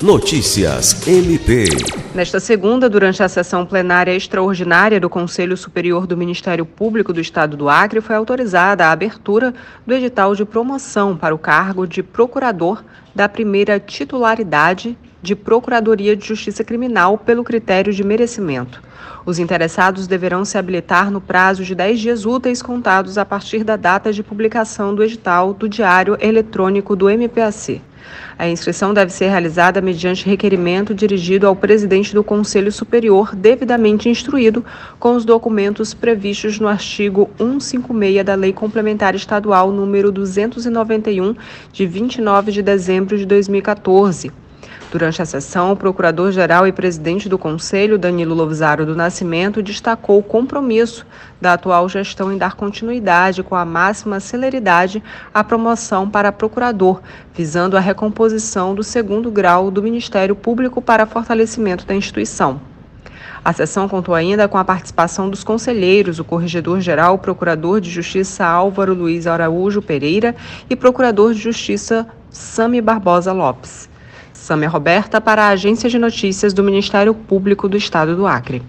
Notícias MP. Nesta segunda, durante a sessão plenária extraordinária do Conselho Superior do Ministério Público do Estado do Acre, foi autorizada a abertura do edital de promoção para o cargo de procurador da primeira titularidade de Procuradoria de Justiça Criminal pelo critério de merecimento. Os interessados deverão se habilitar no prazo de 10 dias úteis contados a partir da data de publicação do edital do Diário Eletrônico do MPAC. A inscrição deve ser realizada mediante requerimento dirigido ao presidente do Conselho Superior, devidamente instruído com os documentos previstos no artigo 156 da Lei Complementar Estadual número 291, de 29 de dezembro de 2014. Durante a sessão, o procurador-geral e presidente do Conselho, Danilo Lovisaro do Nascimento, destacou o compromisso da atual gestão em dar continuidade com a máxima celeridade à promoção para procurador, visando a recomposição do segundo grau do Ministério Público para fortalecimento da instituição. A sessão contou ainda com a participação dos conselheiros, o Corregedor-Geral, Procurador de Justiça Álvaro Luiz Araújo Pereira e Procurador de Justiça Sami Barbosa Lopes. Sâmia Roberta para a Agência de Notícias do Ministério Público do Estado do Acre.